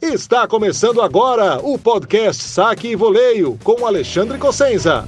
Está começando agora o podcast Saque e Voleio com Alexandre Cossenza.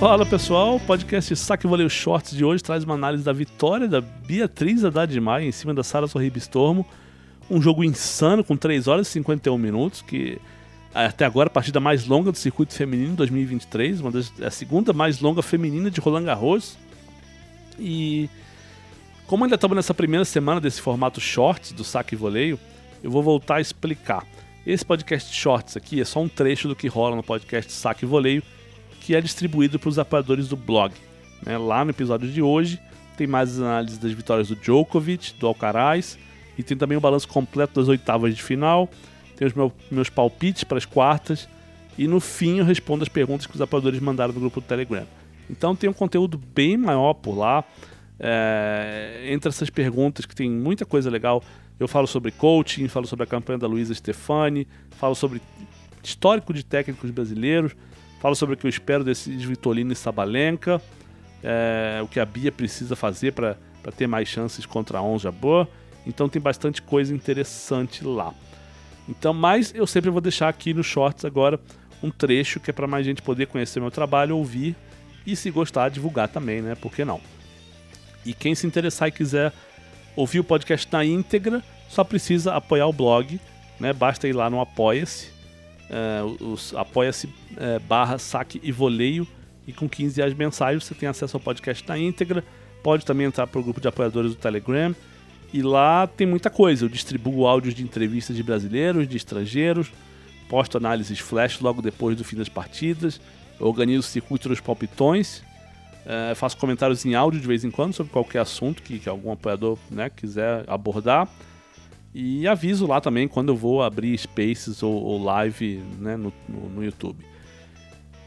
Fala pessoal, o podcast Saque Voleio Shorts de hoje traz uma análise da vitória da Beatriz Haddad Maia em cima da Sara Sorribe Stormo. Um jogo insano com 3 horas e 51 minutos, que até agora a partida mais longa do circuito feminino 2023, uma das, a segunda mais longa feminina de Roland Garros. E como ainda estamos nessa primeira semana desse formato shorts do saque e voleio, eu vou voltar a explicar. Esse podcast shorts aqui é só um trecho do que rola no podcast saque e voleio que é distribuído para os apoiadores do blog. Né? Lá no episódio de hoje tem mais análises das vitórias do Djokovic, do Alcaraz e tem também o balanço completo das oitavas de final. Tem os meus, meus palpites para as quartas e no fim eu respondo as perguntas que os apoiadores mandaram no grupo do Telegram. Então tem um conteúdo bem maior por lá. É, entre essas perguntas que tem muita coisa legal, eu falo sobre coaching, falo sobre a campanha da Luísa Stefani, falo sobre histórico de técnicos brasileiros, Falo sobre o que eu espero desses Vitolino e Sabalenka, é, o que a Bia precisa fazer para ter mais chances contra a Onja Boa. Então tem bastante coisa interessante lá. Então, mas eu sempre vou deixar aqui no Shorts agora um trecho que é para mais gente poder conhecer meu trabalho, ouvir e se gostar, divulgar também, né? Por que não? E quem se interessar e quiser ouvir o podcast na íntegra, só precisa apoiar o blog, né? Basta ir lá no Apoia-se é, os apoia-se é, barra saque e voleio e com 15 reais mensais você tem acesso ao podcast na íntegra. Pode também entrar para o grupo de apoiadores do Telegram. E lá tem muita coisa. Eu distribuo áudios de entrevistas de brasileiros, de estrangeiros, posto análises flash logo depois do fim das partidas, organizo o circuito dos palpitões, é, faço comentários em áudio de vez em quando sobre qualquer assunto que, que algum apoiador né, quiser abordar. E aviso lá também quando eu vou abrir spaces ou, ou live né, no, no, no, YouTube.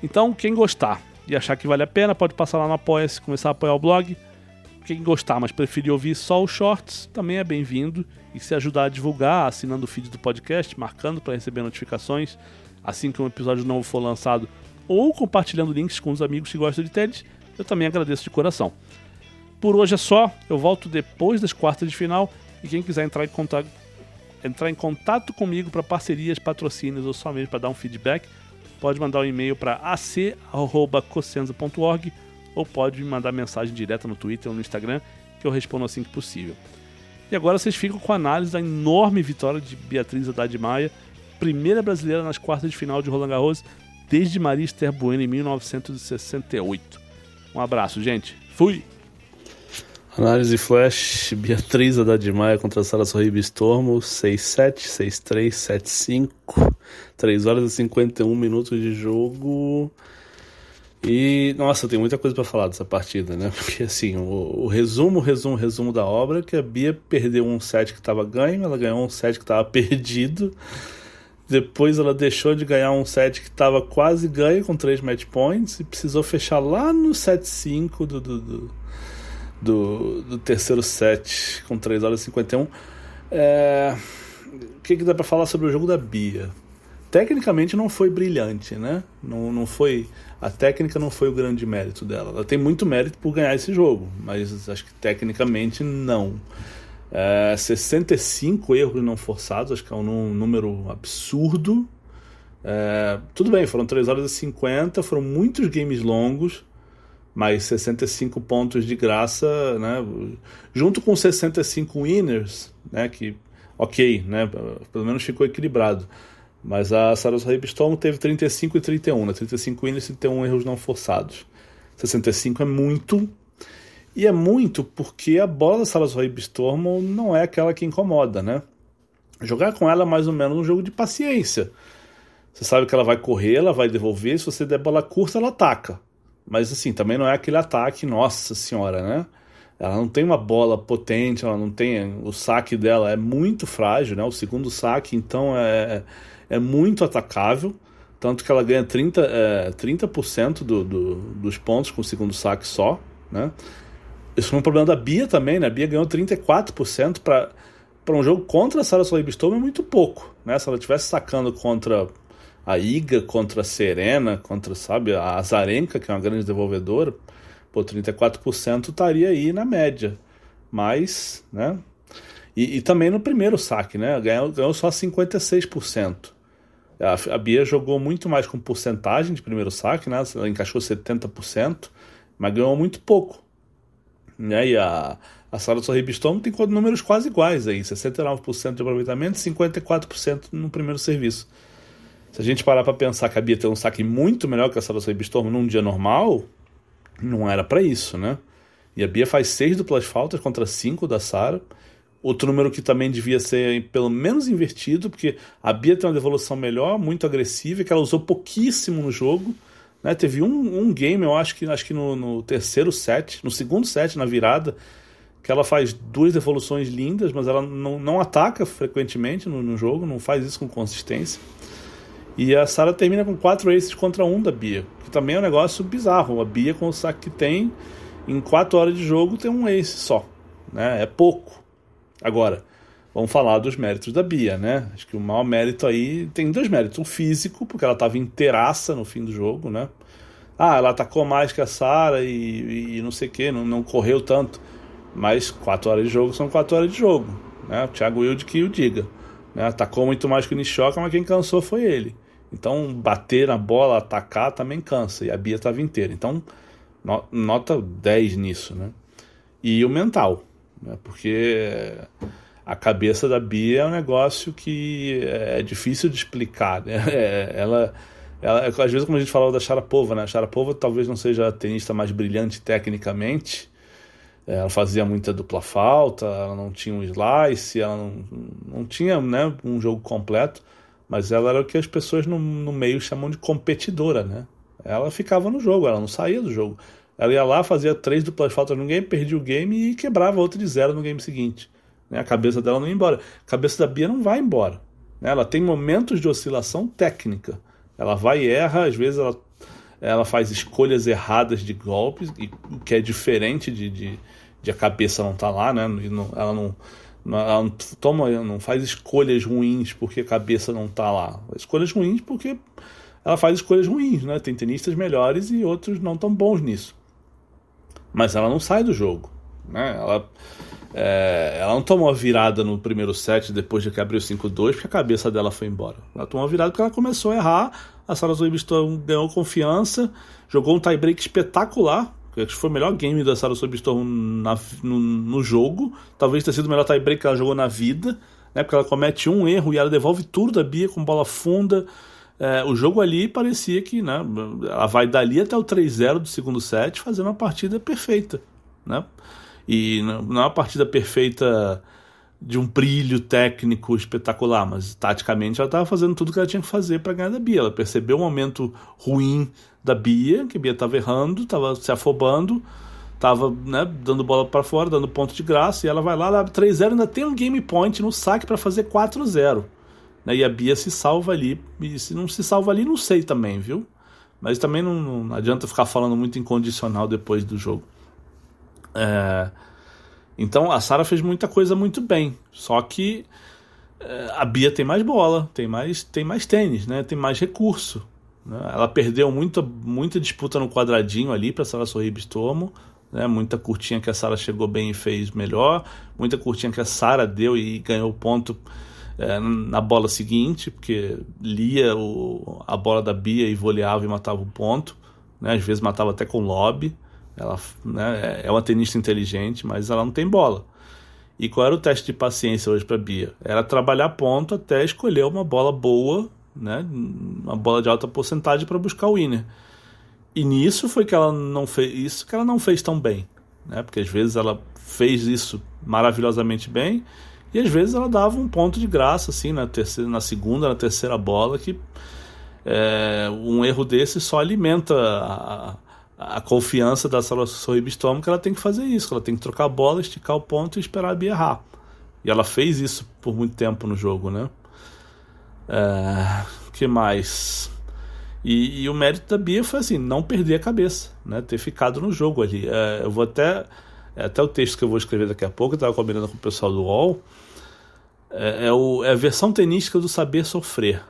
Então, quem gostar e achar que vale a pena, pode passar lá no Apoia-se, começar a apoiar o blog. Quem gostar, mas preferir ouvir só os shorts, também é bem-vindo. E se ajudar a divulgar, assinando o feed do podcast, marcando para receber notificações assim que um episódio novo for lançado, ou compartilhando links com os amigos que gostam de tênis, eu também agradeço de coração. Por hoje é só, eu volto depois das quartas de final e quem quiser entrar em contato, entrar em contato comigo para parcerias, patrocínios ou só mesmo para dar um feedback, pode mandar um e-mail para ac.cosenza.org ou pode me mandar mensagem direta no Twitter ou no Instagram que eu respondo assim que possível. E agora vocês ficam com a análise da enorme vitória de Beatriz Haddad Maia, primeira brasileira nas quartas de final de Roland Garros desde Maria Esther Bueno em 1968. Um abraço, gente. Fui! Análise Flash, Beatriz Haddad Maia contra Sara Sorribe Stormo, 6-7, 6-3, 7-5, 3 horas e 51 minutos de jogo. E, nossa, tem muita coisa para falar dessa partida, né? Porque, assim, o, o, resumo, resumo, resumo da obra é que a Bia perdeu um set que estava ganho, ela ganhou um set que estava perdido. Depois ela deixou de ganhar um set que estava quase ganho com 3 match points e precisou fechar lá no 7-5 do, do, do do, do terceiro set com 3 horas e 51. É, o que, que dá para falar sobre o jogo da Bia? Tecnicamente não foi brilhante, né? Não, não foi a técnica não foi o grande mérito dela. Ela tem muito mérito por ganhar esse jogo, mas acho que tecnicamente não. É, 65 erros não forçados, acho que é um número absurdo. É, tudo bem, foram 3 horas e 50, foram muitos games longos mais 65 pontos de graça, né? Junto com 65 winners, né? Que, ok, né? Pelo menos ficou equilibrado. Mas a Sarasa Storm teve 35 e 31, né? 35 winners e 31 erros não forçados. 65 é muito. E é muito porque a bola da Sarasa Storm não é aquela que incomoda, né? Jogar com ela é mais ou menos um jogo de paciência. Você sabe que ela vai correr, ela vai devolver, se você der bola curta, ela ataca. Mas assim, também não é aquele ataque, nossa senhora, né? Ela não tem uma bola potente, ela não tem. O saque dela é muito frágil, né? O segundo saque, então, é, é muito atacável. Tanto que ela ganha 30%, é, 30 do, do, dos pontos com o segundo saque só, né? Isso foi um problema da Bia também, né? A Bia ganhou 34% para para um jogo contra a Sarasota Ribstone é muito pouco. Né? Se ela estivesse sacando contra a Iga, contra a Serena, contra, sabe, a Azarenka, que é uma grande desenvolvedora, pô, 34% estaria aí na média. Mas, né? E, e também no primeiro saque, né? Ganhou, ganhou só 56%. A, a Bia jogou muito mais com porcentagem de primeiro saque, né? Ela encaixou 70%, mas ganhou muito pouco. Né? E a, a Sara Sorribistone tem números quase iguais aí, 69% de aproveitamento, 54% no primeiro serviço. Se a gente parar para pensar que a Bia tem um saque muito melhor que a Sara Sorribistone num dia normal, não era para isso, né? E a Bia faz 6 duplas faltas contra 5 da Sara. Outro número que também devia ser pelo menos invertido, porque a Bia tem uma devolução melhor, muito agressiva, que ela usou pouquíssimo no jogo. Né? Teve um, um game, eu acho que, acho que no, no terceiro set, no segundo set, na virada, que ela faz duas evoluções lindas, mas ela não, não ataca frequentemente no, no jogo, não faz isso com consistência. E a Sara termina com quatro aces contra um da Bia, que também é um negócio bizarro. A Bia, com o saque que tem, em quatro horas de jogo, tem um ace só. Né? É pouco. Agora, vamos falar dos méritos da Bia, né? Acho que o maior mérito aí tem dois méritos. O físico, porque ela estava inteiraça no fim do jogo, né? Ah, ela atacou mais que a Sara e, e, não sei o que, não, não correu tanto. Mas quatro horas de jogo são quatro horas de jogo. Né? O Thiago Wilde que o diga. Né? Atacou muito mais que o Nishoka, mas quem cansou foi ele. Então, bater na bola, atacar também cansa. E a Bia estava inteira. Então, nota 10 nisso. Né? E o mental. Né? Porque a cabeça da Bia é um negócio que é difícil de explicar. Né? É, ela, ela, às vezes, como a gente falava da Sharapova, né? a Sharapova talvez não seja a tenista mais brilhante tecnicamente, ela fazia muita dupla falta, ela não tinha um slice, ela não, não tinha né, um jogo completo, mas ela era o que as pessoas no, no meio chamam de competidora, né? Ela ficava no jogo, ela não saía do jogo. Ela ia lá, fazia três duplas faltas no game, perdia o game e quebrava outra de zero no game seguinte. Né? A cabeça dela não ia embora. A cabeça da Bia não vai embora. Né? Ela tem momentos de oscilação técnica. Ela vai e erra, às vezes ela, ela faz escolhas erradas de golpes, o que é diferente de, de de a cabeça não tá lá, né? Ela não, ela não toma, não faz escolhas ruins porque a cabeça não tá lá. Escolhas ruins porque ela faz escolhas ruins, né? Tem tenistas melhores e outros não tão bons nisso. Mas ela não sai do jogo, né? Ela é, ela não tomou a virada no primeiro set depois de que abriu 5-2 porque a cabeça dela foi embora. Ela tomou a virada porque ela começou a errar. A Sarah Zoibiston ganhou confiança, jogou um tie-break espetacular Acho que foi o melhor game da Sarah Storm no, no jogo. Talvez tenha sido o melhor tiebreak que ela jogou na vida. Né, porque ela comete um erro e ela devolve tudo da Bia com bola funda. É, o jogo ali parecia que né, ela vai dali até o 3-0 do segundo set fazendo uma partida perfeita. Né? E não é uma partida perfeita de um brilho técnico espetacular, mas taticamente ela estava fazendo tudo que ela tinha que fazer para ganhar da Bia. Ela percebeu o momento ruim da Bia, que a Bia estava errando, estava se afobando, estava né, dando bola para fora, dando ponto de graça, e ela vai lá, abre 3-0, ainda tem um game point no saque para fazer 4-0. Né, e a Bia se salva ali, e se não se salva ali, não sei também, viu? Mas também não, não adianta ficar falando muito incondicional depois do jogo. É... Então a Sara fez muita coisa muito bem, só que é, a Bia tem mais bola, tem mais, tem mais tênis, né? tem mais recurso. Né? Ela perdeu muita, muita disputa no quadradinho ali para a Sara Sorribistomo, né? muita curtinha que a Sara chegou bem e fez melhor, muita curtinha que a Sara deu e ganhou ponto é, na bola seguinte, porque lia o, a bola da Bia e voleava e matava o ponto, né? às vezes matava até com lobby. Ela né, é uma tenista inteligente, mas ela não tem bola. E qual era o teste de paciência hoje para Bia? Era trabalhar ponto até escolher uma bola boa, né, uma bola de alta porcentagem para buscar o winner. E nisso foi que ela não fez isso que ela não fez tão bem, né? Porque às vezes ela fez isso maravilhosamente bem e às vezes ela dava um ponto de graça assim na terceira, na segunda, na terceira bola que é, um erro desse só alimenta a, a confiança da Sorrib Storm que ela tem que fazer isso, ela tem que trocar a bola, esticar o ponto e esperar a Bia errar. E ela fez isso por muito tempo no jogo, né? É, que mais? E, e, o mérito da Bia foi assim, não perder a cabeça, né? Ter ficado no jogo ali. É, eu vou até. Até o texto que eu vou escrever daqui a pouco, eu estava combinando com o pessoal do UOL. é, é, o, é a versão tenística do saber sofrer.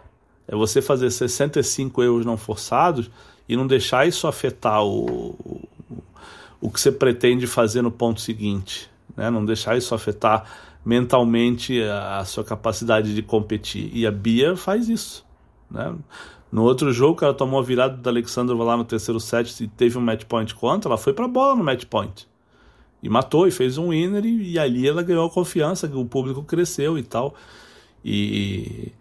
É você fazer 65 erros não forçados e não deixar isso afetar o, o, o que você pretende fazer no ponto seguinte. Né? Não deixar isso afetar mentalmente a, a sua capacidade de competir. E a Bia faz isso. Né? No outro jogo, ela tomou a virada do Alexandrova lá no terceiro set e teve um match point contra, ela foi pra bola no match point. E matou e fez um winner e, e ali ela ganhou confiança, o público cresceu e tal. E,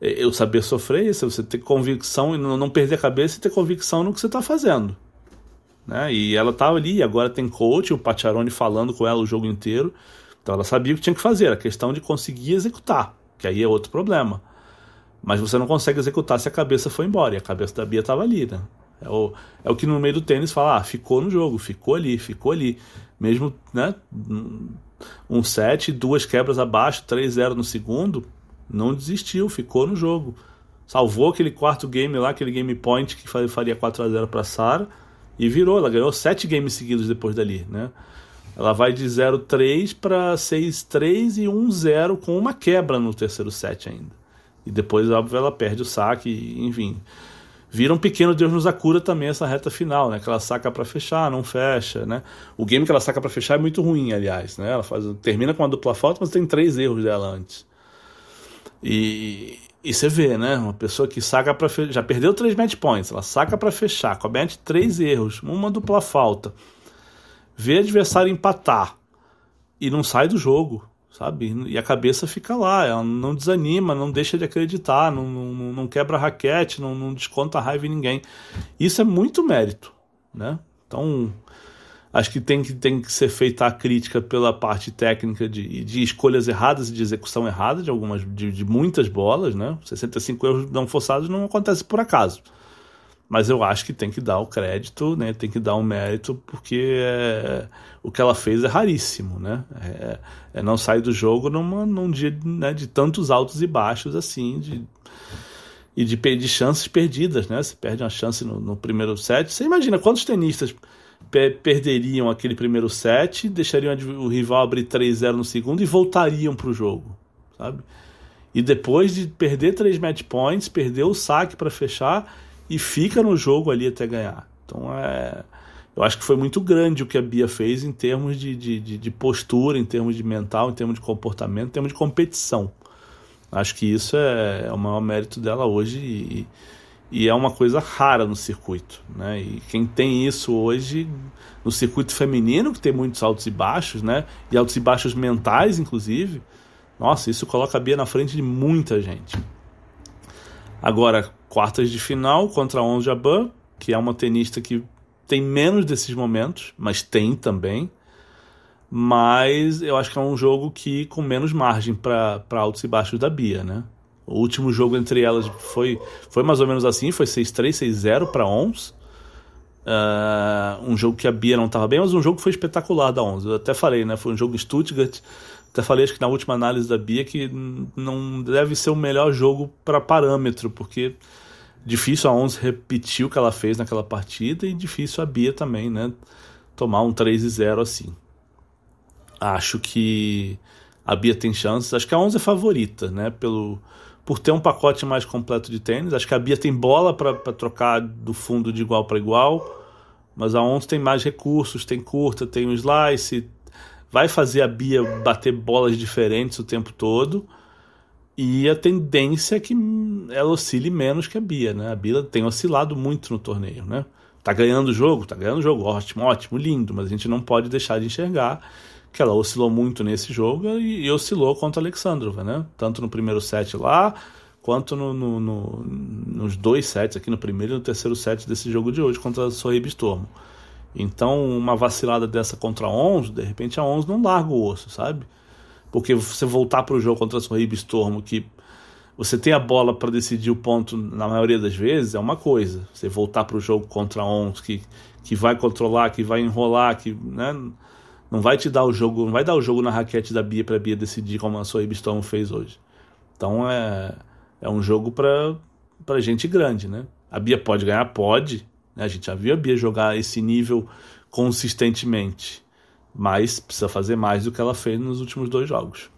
e eu saber sofrer isso, você ter convicção e não, não perder a cabeça e ter convicção no que você está fazendo. Né? E ela estava ali, agora tem coach, o Pacharone falando com ela o jogo inteiro. Então ela sabia o que tinha que fazer, a questão de conseguir executar, que aí é outro problema. Mas você não consegue executar se a cabeça foi embora. E a cabeça da Bia estava ali, né? É o, é o que no meio do tênis fala, ah, ficou no jogo, ficou ali, ficou ali. Mesmo, né? Um set, duas quebras abaixo, 3-0 no segundo, não desistiu, ficou no jogo. Salvou aquele quarto game lá, aquele game point que faria 4 a 0 para Sara e virou. Ela ganhou sete games seguidos depois dali, né? Ela vai de 0-3 para 6-3 e 1-0 com uma quebra no terceiro set ainda. E depois, óbvio, ela perde o saque, enfim. Vira um pequeno Deus nos acura também essa reta final, né? Que ela saca para fechar, não fecha, né? O game que ela saca para fechar é muito ruim, aliás, né? Ela faz, termina com uma dupla falta, mas tem três erros dela antes. E, e você vê, né? Uma pessoa que saca para fechar, já perdeu três match points, ela saca para fechar, comete três erros, uma dupla falta. Vê adversário empatar e não sai do jogo sabe? E a cabeça fica lá, ela não desanima, não deixa de acreditar, não, não, não quebra raquete, não, não desconta raiva em ninguém. Isso é muito mérito, né? Então, acho que tem que, tem que ser feita a crítica pela parte técnica de, de escolhas erradas e de execução errada de algumas de, de muitas bolas, né? 65 erros não forçados não acontece por acaso mas eu acho que tem que dar o crédito, né? Tem que dar o mérito porque é, o que ela fez é raríssimo, né? É, é não sair do jogo numa, num dia né, de tantos altos e baixos assim, de, e de, de chances perdidas, né? Você perde uma chance no, no primeiro set. Você imagina quantos tenistas perderiam aquele primeiro set, deixariam o rival abrir 3-0 no segundo e voltariam para o jogo, sabe? E depois de perder três match points, perder o saque para fechar e fica no jogo ali até ganhar. Então é. Eu acho que foi muito grande o que a Bia fez em termos de, de, de, de postura, em termos de mental, em termos de comportamento, em termos de competição. Acho que isso é, é o maior mérito dela hoje e, e é uma coisa rara no circuito. Né? E quem tem isso hoje no circuito feminino, que tem muitos altos e baixos, né? e altos e baixos mentais, inclusive, nossa, isso coloca a Bia na frente de muita gente. Agora, quartas de final contra a Ons Jabeur, que é uma tenista que tem menos desses momentos, mas tem também. Mas eu acho que é um jogo que com menos margem para altos e baixos da Bia, né? O último jogo entre elas foi, foi mais ou menos assim, foi 6-3, 6-0 para Ons. Uh, um jogo que a Bia não estava bem, mas um jogo que foi espetacular da Ons. Eu até falei, né? Foi um jogo em Stuttgart. Até falei, acho que na última análise da Bia, que não deve ser o melhor jogo para parâmetro, porque Difícil a 11 repetir o que ela fez naquela partida e difícil a Bia também, né? Tomar um 3 e 0 assim. Acho que a Bia tem chances. Acho que a 11 é favorita, né? Pelo, por ter um pacote mais completo de tênis. Acho que a Bia tem bola para trocar do fundo de igual para igual. Mas a 11 tem mais recursos, tem curta, tem o slice. Vai fazer a Bia bater bolas diferentes o tempo todo. E a tendência é que ela oscile menos que a Bia, né? A Bia tem oscilado muito no torneio, né? Tá ganhando o jogo, tá ganhando o jogo, ótimo, ótimo, lindo, mas a gente não pode deixar de enxergar que ela oscilou muito nesse jogo e, e oscilou contra a Alexandrova, né? Tanto no primeiro set lá, quanto no, no, no, nos dois sets, aqui no primeiro e no terceiro set desse jogo de hoje contra a Sohib Stormo. Então, uma vacilada dessa contra a 11, de repente a 11 não larga o osso, sabe? Porque você voltar para o jogo contra a Sorribe Stormo, que você tem a bola para decidir o ponto na maioria das vezes, é uma coisa. Você voltar para o jogo contra a ONS, que, que vai controlar, que vai enrolar, que né, não vai te dar o jogo, não vai dar o jogo na raquete da Bia para a Bia decidir como a Sorribe Stormo fez hoje. Então é, é um jogo para gente grande, né? A Bia pode ganhar? Pode. Né? A gente já viu a Bia jogar esse nível consistentemente mas precisa fazer mais do que ela fez nos últimos dois jogos.